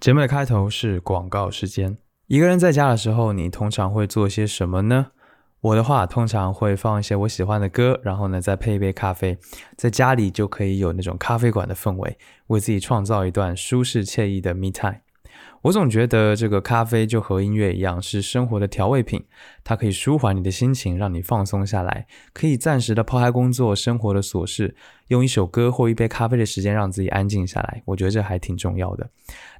节目的开头是广告时间。一个人在家的时候，你通常会做些什么呢？我的话，通常会放一些我喜欢的歌，然后呢，再配一杯咖啡，在家里就可以有那种咖啡馆的氛围，为自己创造一段舒适惬意的 me time。我总觉得这个咖啡就和音乐一样，是生活的调味品。它可以舒缓你的心情，让你放松下来，可以暂时的抛开工作、生活的琐事，用一首歌或一杯咖啡的时间让自己安静下来。我觉得这还挺重要的。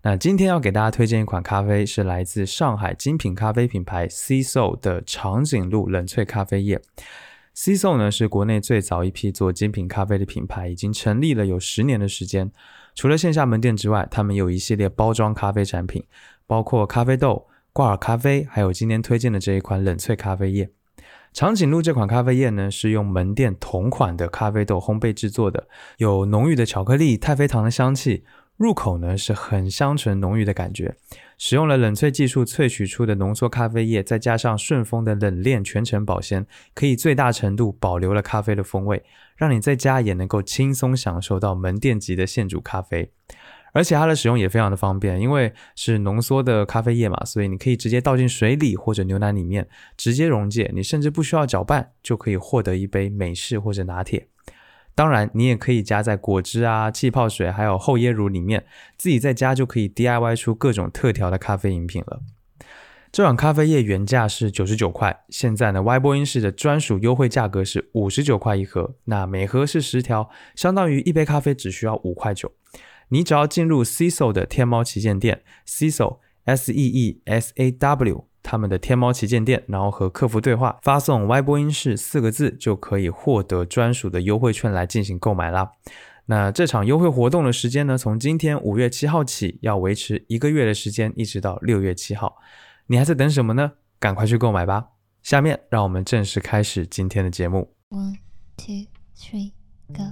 那今天要给大家推荐一款咖啡，是来自上海精品咖啡品牌 C So 的长颈鹿冷萃咖啡液。C So 呢是国内最早一批做精品咖啡的品牌，已经成立了有十年的时间。除了线下门店之外，他们有一系列包装咖啡产品，包括咖啡豆、挂耳咖啡，还有今天推荐的这一款冷萃咖啡液。长颈鹿这款咖啡液呢，是用门店同款的咖啡豆烘焙制作的，有浓郁的巧克力、太妃糖的香气。入口呢是很香醇浓郁的感觉，使用了冷萃技术萃取出的浓缩咖啡液，再加上顺丰的冷链全程保鲜，可以最大程度保留了咖啡的风味，让你在家也能够轻松享受到门店级的现煮咖啡。而且它的使用也非常的方便，因为是浓缩的咖啡液嘛，所以你可以直接倒进水里或者牛奶里面直接溶解，你甚至不需要搅拌就可以获得一杯美式或者拿铁。当然，你也可以加在果汁啊、气泡水，还有厚椰乳里面，自己在家就可以 DIY 出各种特调的咖啡饮品了。这款咖啡液原价是九十九块，现在呢，Y 播音室的专属优惠价格是五十九块一盒，那每盒是十条，相当于一杯咖啡只需要五块九。你只要进入 CISO 的天猫旗舰店，CISO S E E S A W。他们的天猫旗舰店，然后和客服对话，发送 “Y 播音室”四个字，就可以获得专属的优惠券来进行购买啦。那这场优惠活动的时间呢，从今天五月七号起，要维持一个月的时间，一直到六月七号。你还在等什么呢？赶快去购买吧！下面让我们正式开始今天的节目。One two three go。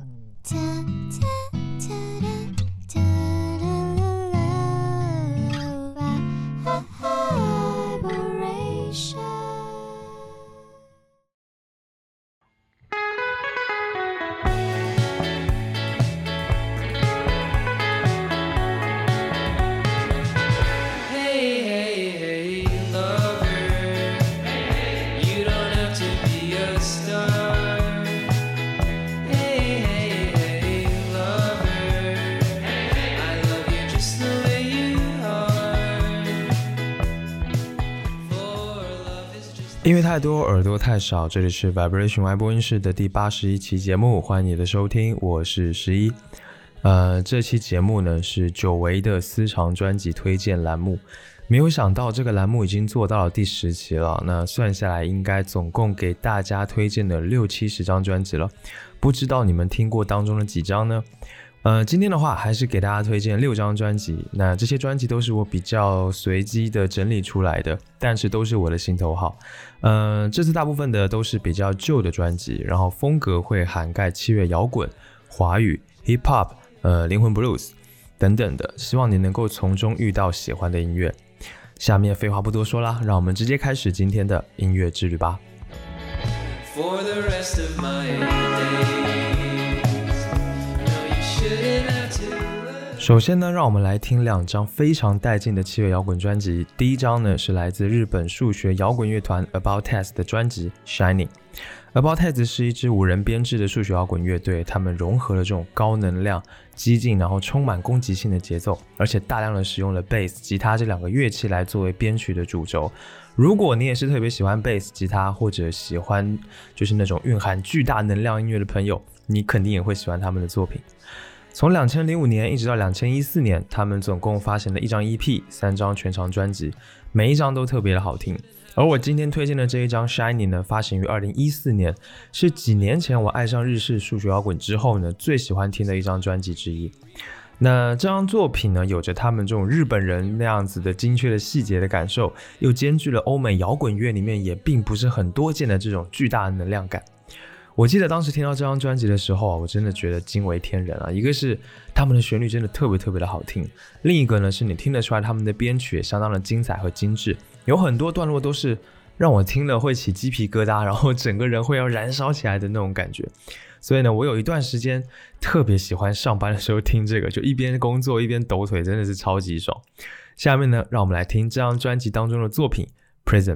太多，耳朵太少。这里是 Vibration Y 播音室的第八十一期节目，欢迎你的收听，我是十一。呃，这期节目呢是久违的私藏专辑推荐栏目。没有想到这个栏目已经做到了第十期了，那算下来应该总共给大家推荐了六七十张专辑了。不知道你们听过当中的几张呢？呃，今天的话还是给大家推荐六张专辑。那这些专辑都是我比较随机的整理出来的，但是都是我的心头好。嗯，这次大部分的都是比较旧的专辑，然后风格会涵盖七月摇滚、华语、hip hop、呃灵魂 blues 等等的，希望你能够从中遇到喜欢的音乐。下面废话不多说啦，让我们直接开始今天的音乐之旅吧。For the rest of my day. 首先呢，让我们来听两张非常带劲的七月摇滚专辑。第一张呢是来自日本数学摇滚乐团 About Test 的专辑 Shining。About Test 是一支五人编制的数学摇滚乐队，他们融合了这种高能量、激进，然后充满攻击性的节奏，而且大量的使用了贝斯、吉他这两个乐器来作为编曲的主轴。如果你也是特别喜欢贝斯、吉他，或者喜欢就是那种蕴含巨大能量音乐的朋友，你肯定也会喜欢他们的作品。从两千零五年一直到两千一四年，他们总共发行了一张 EP、三张全长专辑，每一张都特别的好听。而我今天推荐的这一张《Shining》呢，发行于二零一四年，是几年前我爱上日式数学摇滚之后呢，最喜欢听的一张专辑之一。那这张作品呢，有着他们这种日本人那样子的精确的细节的感受，又兼具了欧美摇滚乐里面也并不是很多见的这种巨大的能量感。我记得当时听到这张专辑的时候啊，我真的觉得惊为天人啊！一个是他们的旋律真的特别特别的好听，另一个呢是你听得出来他们的编曲也相当的精彩和精致，有很多段落都是让我听了会起鸡皮疙瘩，然后整个人会要燃烧起来的那种感觉。所以呢，我有一段时间特别喜欢上班的时候听这个，就一边工作一边抖腿，真的是超级爽。下面呢，让我们来听这张专辑当中的作品《Prison》。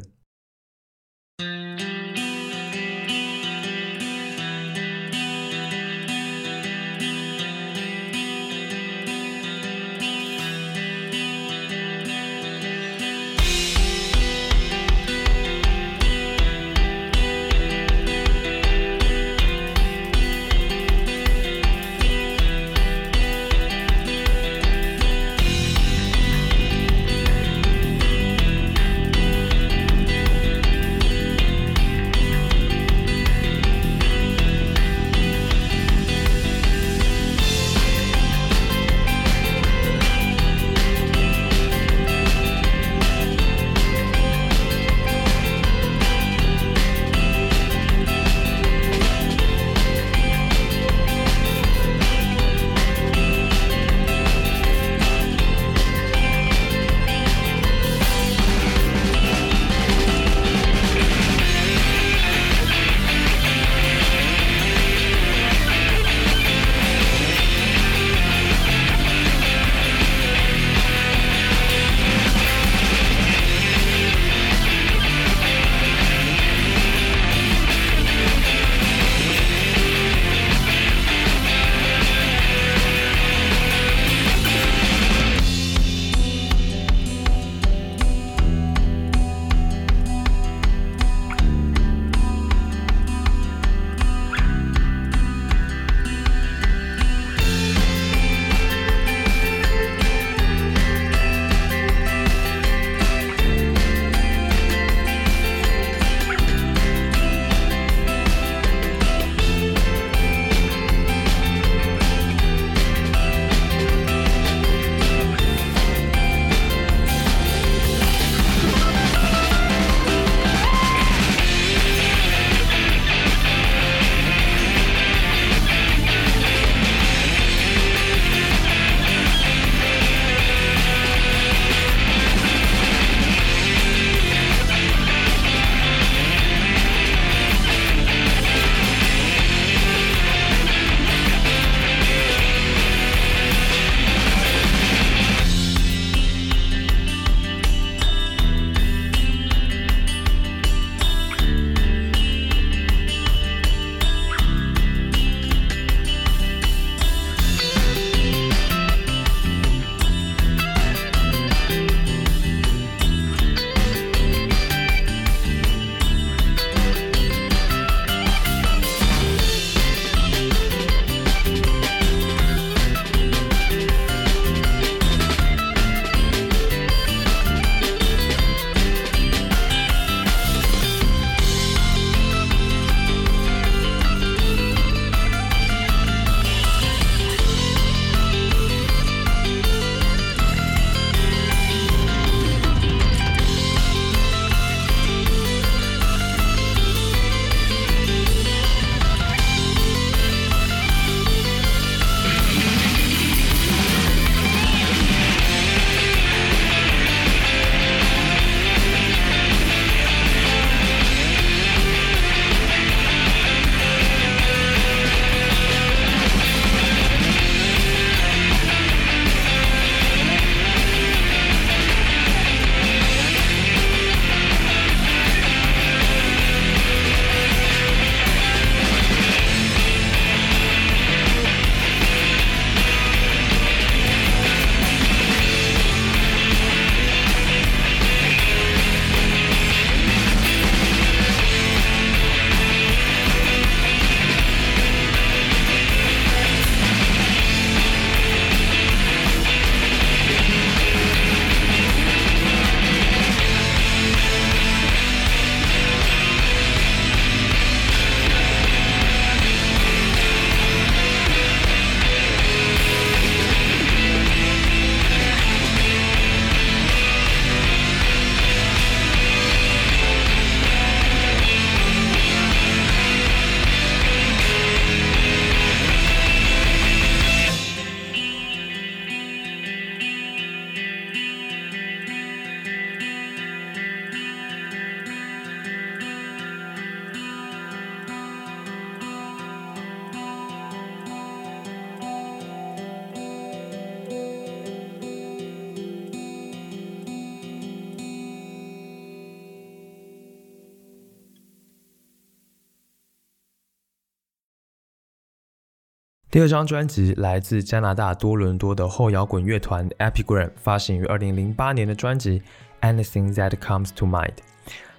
第二张专辑来自加拿大多伦多的后摇滚乐团 Epigram，发行于二零零八年的专辑 Anything That Comes to Mind。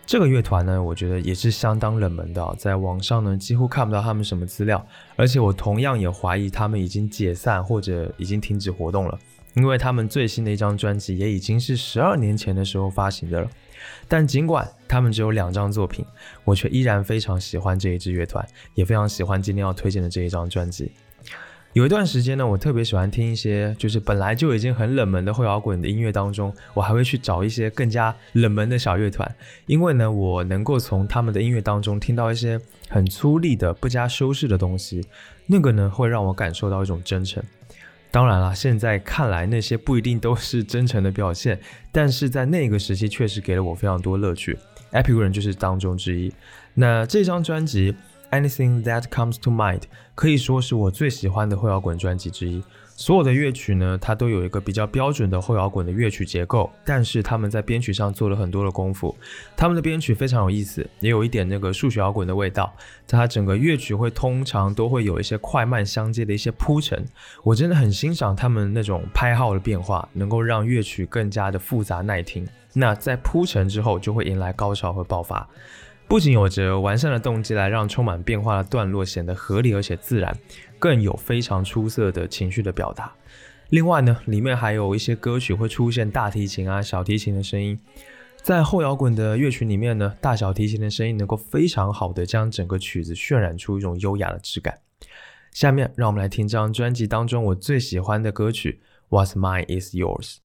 这个乐团呢，我觉得也是相当冷门的，在网上呢几乎看不到他们什么资料，而且我同样也怀疑他们已经解散或者已经停止活动了，因为他们最新的一张专辑也已经是十二年前的时候发行的了。但尽管他们只有两张作品，我却依然非常喜欢这一支乐团，也非常喜欢今天要推荐的这一张专辑。有一段时间呢，我特别喜欢听一些就是本来就已经很冷门的后摇滚的音乐当中，我还会去找一些更加冷门的小乐团，因为呢，我能够从他们的音乐当中听到一些很粗粝的、不加修饰的东西，那个呢会让我感受到一种真诚。当然了，现在看来那些不一定都是真诚的表现，但是在那个时期确实给了我非常多乐趣。Epigram 就是当中之一。那这张专辑。Anything that comes to mind 可以说是我最喜欢的后摇滚专辑之一。所有的乐曲呢，它都有一个比较标准的后摇滚的乐曲结构，但是他们在编曲上做了很多的功夫。他们的编曲非常有意思，也有一点那个数学摇滚的味道。它整个乐曲会通常都会有一些快慢相接的一些铺陈。我真的很欣赏他们那种拍号的变化，能够让乐曲更加的复杂耐听。那在铺陈之后，就会迎来高潮和爆发。不仅有着完善的动机来让充满变化的段落显得合理而且自然，更有非常出色的情绪的表达。另外呢，里面还有一些歌曲会出现大提琴啊、小提琴的声音，在后摇滚的乐曲里面呢，大小提琴的声音能够非常好的将整个曲子渲染出一种优雅的质感。下面让我们来听这张专辑当中我最喜欢的歌曲《What's Mine Is Yours》。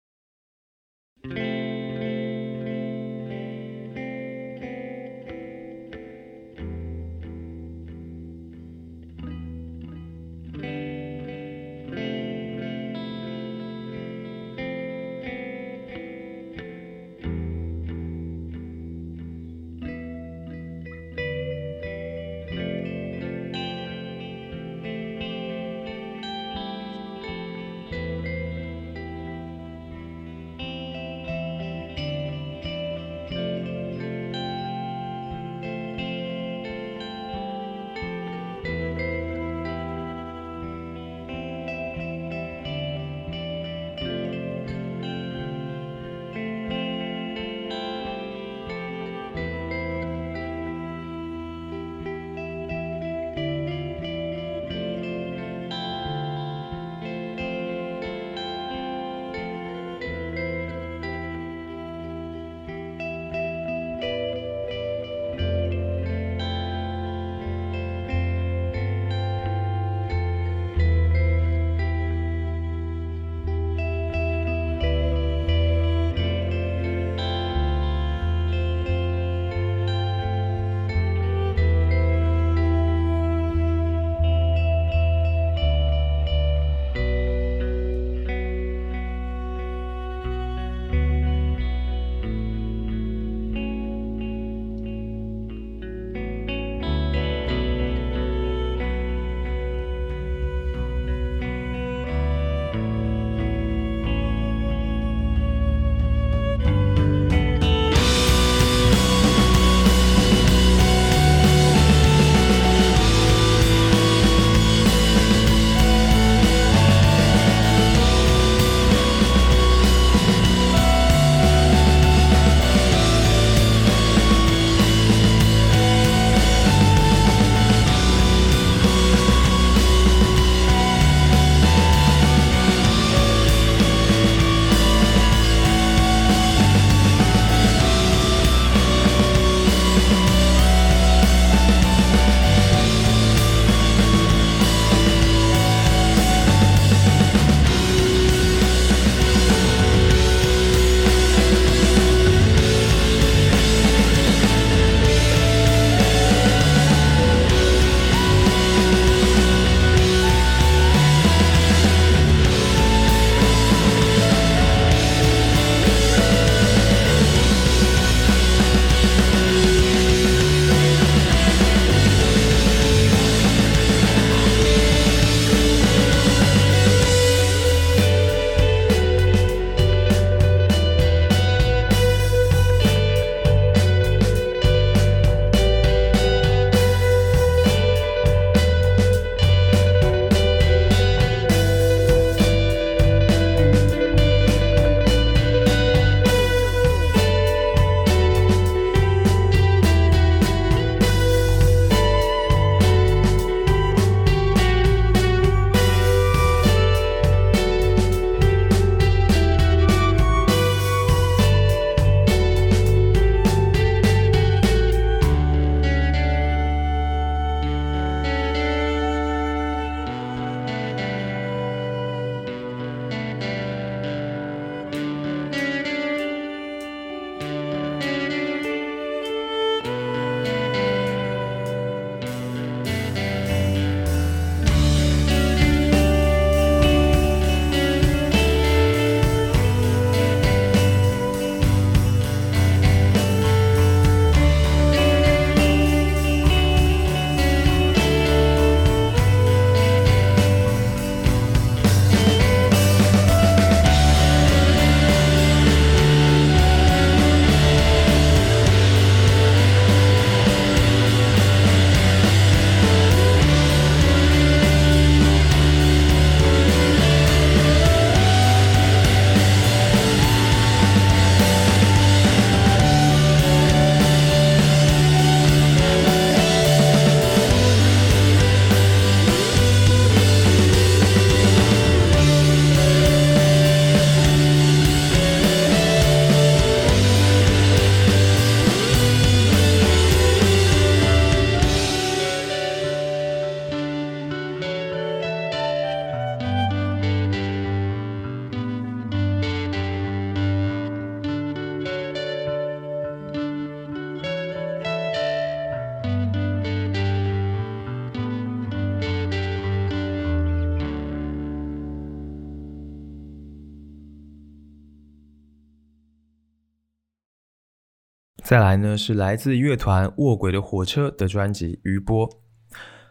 再来呢是来自乐团卧轨的火车的专辑《余波》。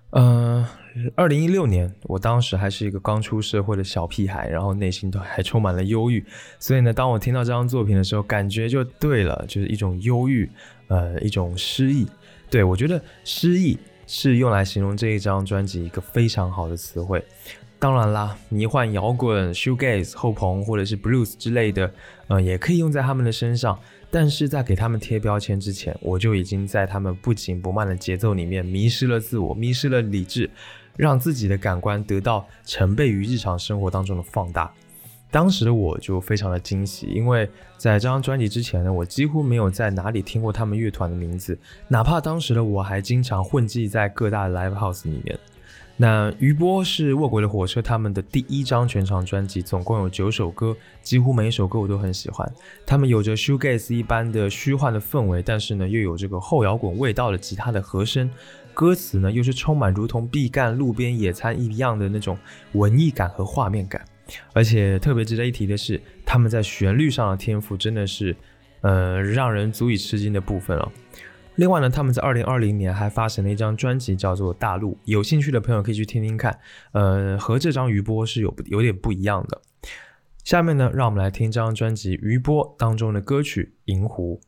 嗯，二零一六年，我当时还是一个刚出社会的小屁孩，然后内心都还充满了忧郁。所以呢，当我听到这张作品的时候，感觉就对了，就是一种忧郁，呃，一种失意。对我觉得失意是用来形容这一张专辑一个非常好的词汇。当然啦，迷幻摇滚、shoegaze、后朋或者是 blues 之类的，呃，也可以用在他们的身上。但是在给他们贴标签之前，我就已经在他们不紧不慢的节奏里面迷失了自我，迷失了理智，让自己的感官得到成倍于日常生活当中的放大。当时的我就非常的惊喜，因为在这张专辑之前呢，我几乎没有在哪里听过他们乐团的名字，哪怕当时的我还经常混迹在各大 live house 里面。那余波是卧轨的火车他们的第一张全长专辑，总共有九首歌，几乎每一首歌我都很喜欢。他们有着 shoegaze 一般的虚幻的氛围，但是呢又有这个后摇滚味道的吉他的和声，歌词呢又是充满如同毕赣路边野餐一样的那种文艺感和画面感。而且特别值得一提的是，他们在旋律上的天赋真的是，呃，让人足以吃惊的部分了。另外呢，他们在二零二零年还发行了一张专辑，叫做《大陆》，有兴趣的朋友可以去听听看。呃，和这张余波是有有点不一样的。下面呢，让我们来听这张专辑《余波》当中的歌曲《银狐》。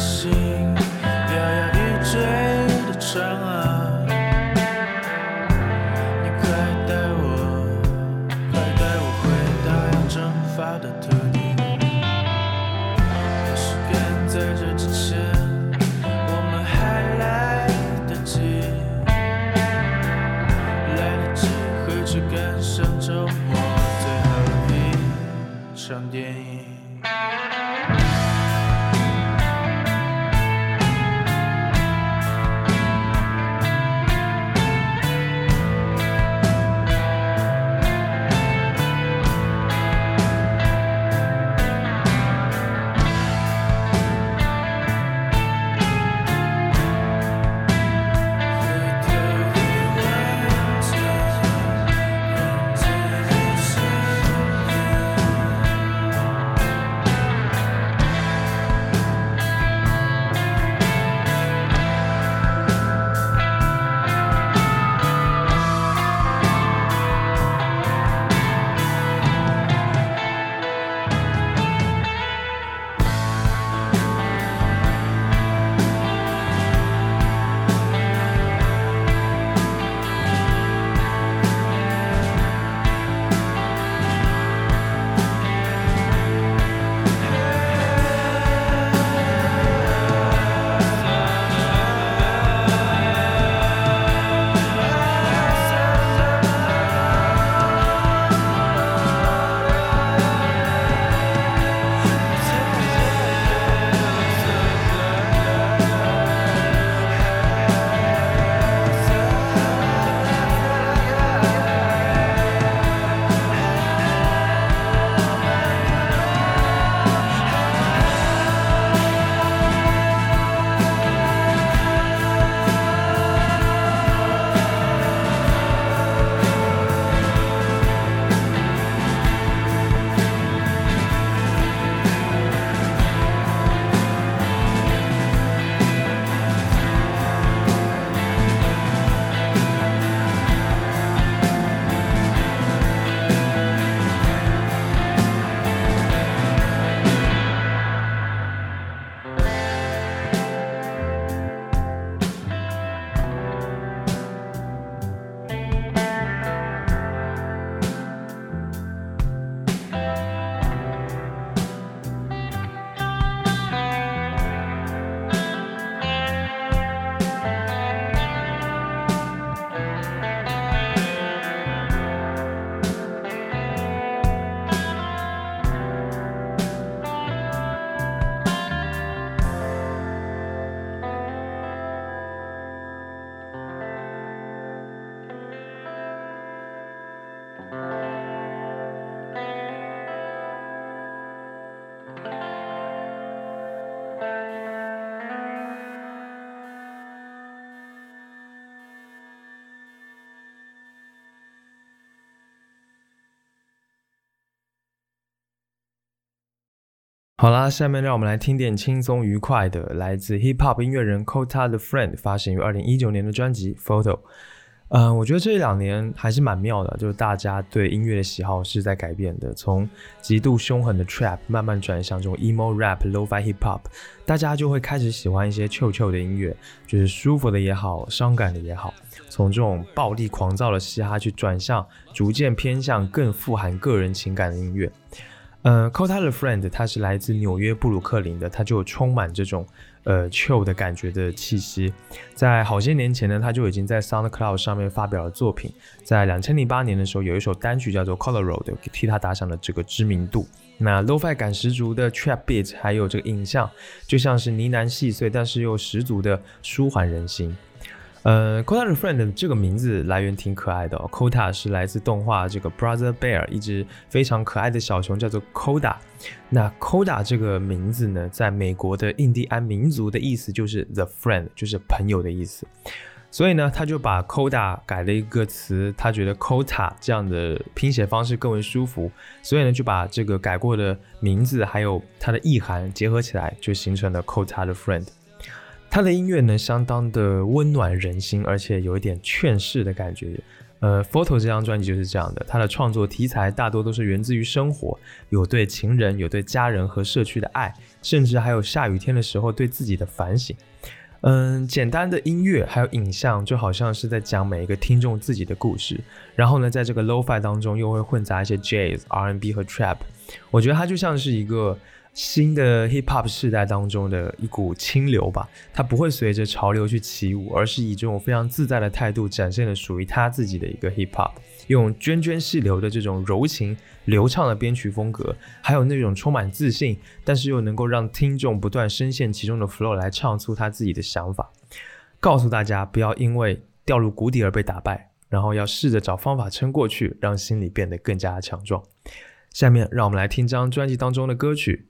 心。好啦，下面让我们来听点轻松愉快的，来自 hip hop 音乐人 Kota the Friend 发行于二零一九年的专辑《Photo》。嗯，我觉得这两年还是蛮妙的，就是大家对音乐的喜好是在改变的，从极度凶狠的 trap 慢慢转向这种 emo rap、lo-fi hip hop，大家就会开始喜欢一些 Q Q 的音乐，就是舒服的也好，伤感的也好，从这种暴力狂躁的嘻哈去转向逐渐偏向更富含个人情感的音乐。呃 c o t a the Friend，他是来自纽约布鲁克林的，他就充满这种呃 chill 的感觉的气息。在好些年前呢，他就已经在 SoundCloud 上面发表了作品。在两千零八年的时候，有一首单曲叫做《coloroad》，替他打响了这个知名度。那 Lo-Fi 感十足的 Trap Beat，还有这个影像，就像是呢喃细碎，但是又十足的舒缓人心。呃，Kota the Friend 这个名字来源挺可爱的、哦、，Kota 是来自动画这个 Brother Bear 一只非常可爱的小熊，叫做 Koda。那 Koda 这个名字呢，在美国的印第安民族的意思就是 the friend，就是朋友的意思。所以呢，他就把 Koda 改了一个词，他觉得 Kota 这样的拼写方式更为舒服，所以呢，就把这个改过的名字还有它的意涵结合起来，就形成了 Kota the Friend。他的音乐呢，相当的温暖人心，而且有一点劝世的感觉。呃，《Photo》这张专辑就是这样的，他的创作题材大多都是源自于生活，有对情人、有对家人和社区的爱，甚至还有下雨天的时候对自己的反省。嗯，简单的音乐还有影像，就好像是在讲每一个听众自己的故事。然后呢，在这个 lo-fi 当中，又会混杂一些 jazz、R&B 和 trap。我觉得它就像是一个新的 hip hop 时代当中的一股清流吧。它不会随着潮流去起舞，而是以这种非常自在的态度，展现了属于他自己的一个 hip hop。用涓涓细流的这种柔情流畅的编曲风格，还有那种充满自信，但是又能够让听众不断深陷其中的 flow 来唱出他自己的想法，告诉大家不要因为掉入谷底而被打败，然后要试着找方法撑过去，让心理变得更加强壮。下面让我们来听张专辑当中的歌曲《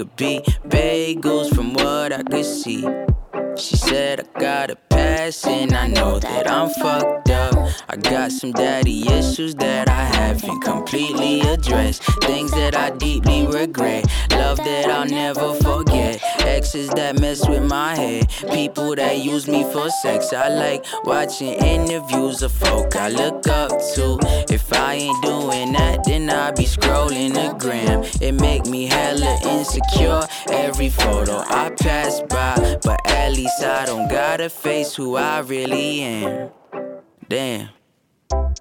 could be bagels from what I could see. She said I got a pass and I know that I'm fucked up. I got some daddy issues that I haven't completely addressed. Things that I deeply regret. Love that I'll never forget. Exes that mess with my head. People that use me for sex. I like watching interviews of folk I look up to. If I ain't doing that, then I be scrolling the gram. It make me hella insecure. Every photo I pass by, but at least I don't gotta face who I really am. Damn.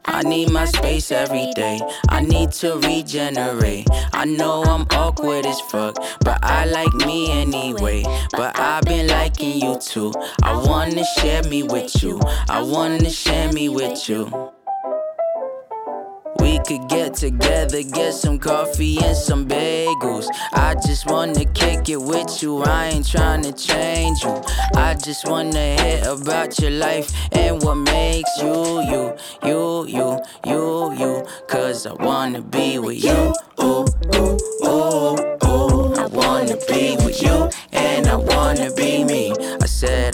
I need my space every day. I need to regenerate. I know I'm awkward as fuck, but I like me anyway. But I've been liking you too. I wanna share me with you. I wanna share me with you. Could get together, get some coffee and some bagels. I just wanna kick it with you. I ain't tryna change you. I just wanna hear about your life and what makes you you, you, you, you, you. Cause I wanna be with you. Ooh, ooh, ooh, ooh. I wanna be with you and I wanna be me. I said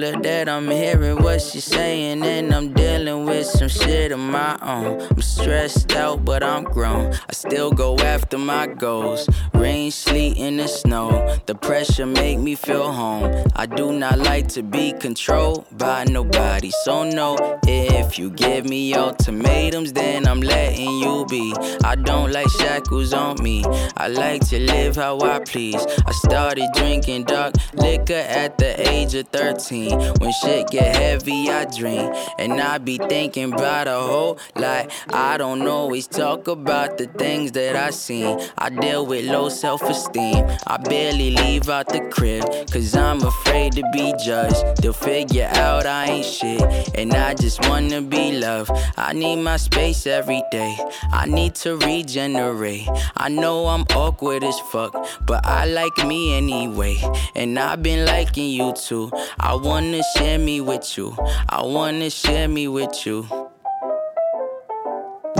That I'm hearing what she's saying and I'm dealing with some shit of my own. I'm stressed out, but I'm grown. I still go after my goals. Rain, sleet, and the snow. The pressure make me feel home. I do not like to be controlled by nobody. So no, if you give me ultimatums, then I'm letting you be. I don't like shackles on me. I like to live how I please. I started drinking dark liquor at the age of 13. When shit get heavy, I dream. And I be thinking about a whole lot. I don't always talk about the things that I seen. I deal with low self esteem. I barely leave out the crib, cause I'm afraid to be judged. They'll figure out I ain't shit. And I just wanna be loved. I need my space every day. I need to regenerate. I know I'm awkward as fuck, but I like me anyway. And I've been liking you too. I wanna share me with you. I wanna share me with you.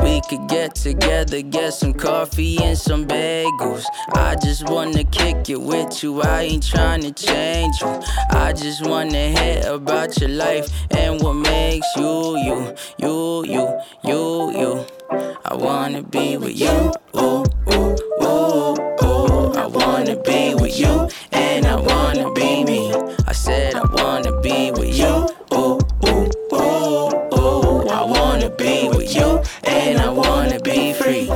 We could get together, get some coffee and some bagels. I just wanna kick it with you. I ain't tryna change you. I just wanna hear about your life and what makes you you, you, you, you, you. I wanna be with you. Ooh, ooh, ooh, ooh. I wanna be with you and I wanna be me. I said wanna be with you. Ooh, ooh, ooh, ooh. I wanna be with you and I wanna be free.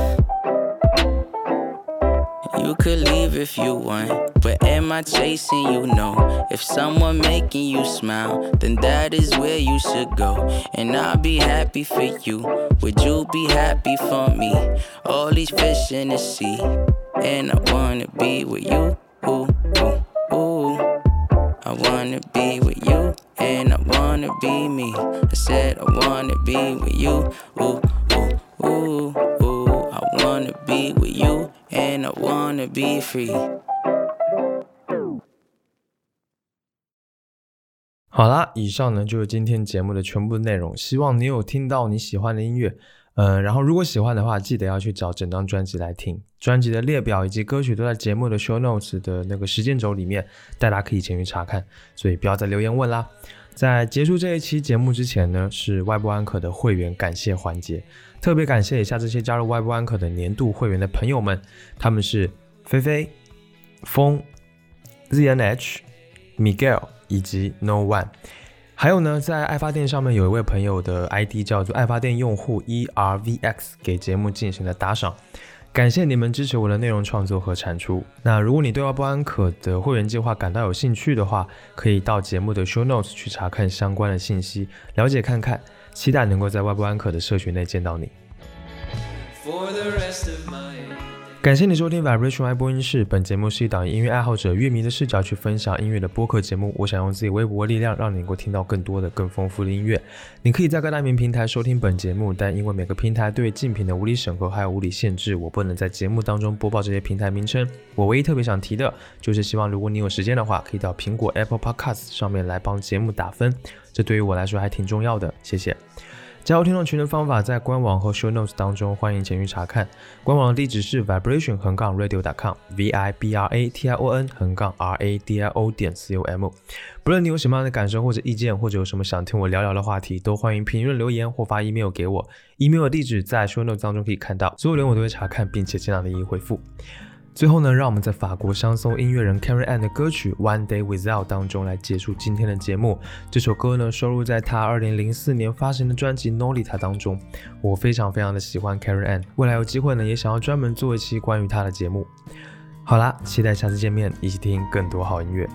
You could leave if you want, but am I chasing you? No. If someone making you smile, then that is where you should go. And I'll be happy for you. Would you be happy for me? All these fish in the sea, and I wanna be with you. Ooh, ooh, ooh. I wanna be wanna be me. I said I wanna be with you. Ooh, ooh, ooh, ooh. I wanna be with you, and I wanna be free. 好啦，以上呢就是今天节目的全部内容。希望你有听到你喜欢的音乐，呃，然后如果喜欢的话，记得要去找整张专辑来听。专辑的列表以及歌曲都在节目的 show notes 的那个时间轴里面，大家可以前去查看。所以不要再留言问啦。在结束这一期节目之前呢，是外部安可的会员感谢环节，特别感谢一下这些加入外部安可的年度会员的朋友们，他们是菲菲、风、ZNH、Miguel。以及 No One，还有呢，在爱发电上面有一位朋友的 ID 叫做爱发电用户 ERVX，给节目进行了打赏，感谢你们支持我的内容创作和产出。那如果你对外部安可的会员计划感到有兴趣的话，可以到节目的 Show Notes 去查看相关的信息，了解看看。期待能够在外部安可的社群内见到你。for the rest of my 感谢你收听 Vibration 爱播音室。本节目是一档音乐爱好者、乐迷的视角去分享音乐的播客节目。我想用自己微薄的力量，让你能够听到更多的、更丰富的音乐。你可以在各大名平台收听本节目，但因为每个平台对竞品的无理审核还有无理限制，我不能在节目当中播报这些平台名称。我唯一特别想提的，就是希望如果你有时间的话，可以到苹果 Apple Podcast 上面来帮节目打分，这对于我来说还挺重要的。谢谢。加入听众群的方法在官网和 show notes 当中，欢迎前去查看。官网的地址是 vibration 横杠 radio.com，v i b r a t i o n 横杠 r a d i o 点 c o m。不论你有什么样的感受或者意见，或者有什么想听我聊聊的话题，都欢迎评论留言或发 email 给我。email 的地址在 show notes 当中可以看到，所有留言我都会查看，并且尽量的一一回复。最后呢，让我们在法国香颂音乐人 Carrie Ann 的歌曲《One Day Without》当中来结束今天的节目。这首歌呢，收录在他二零零四年发行的专辑《Nolita》当中。我非常非常的喜欢 Carrie Ann，未来有机会呢，也想要专门做一期关于他的节目。好啦，期待下次见面，一起听更多好音乐。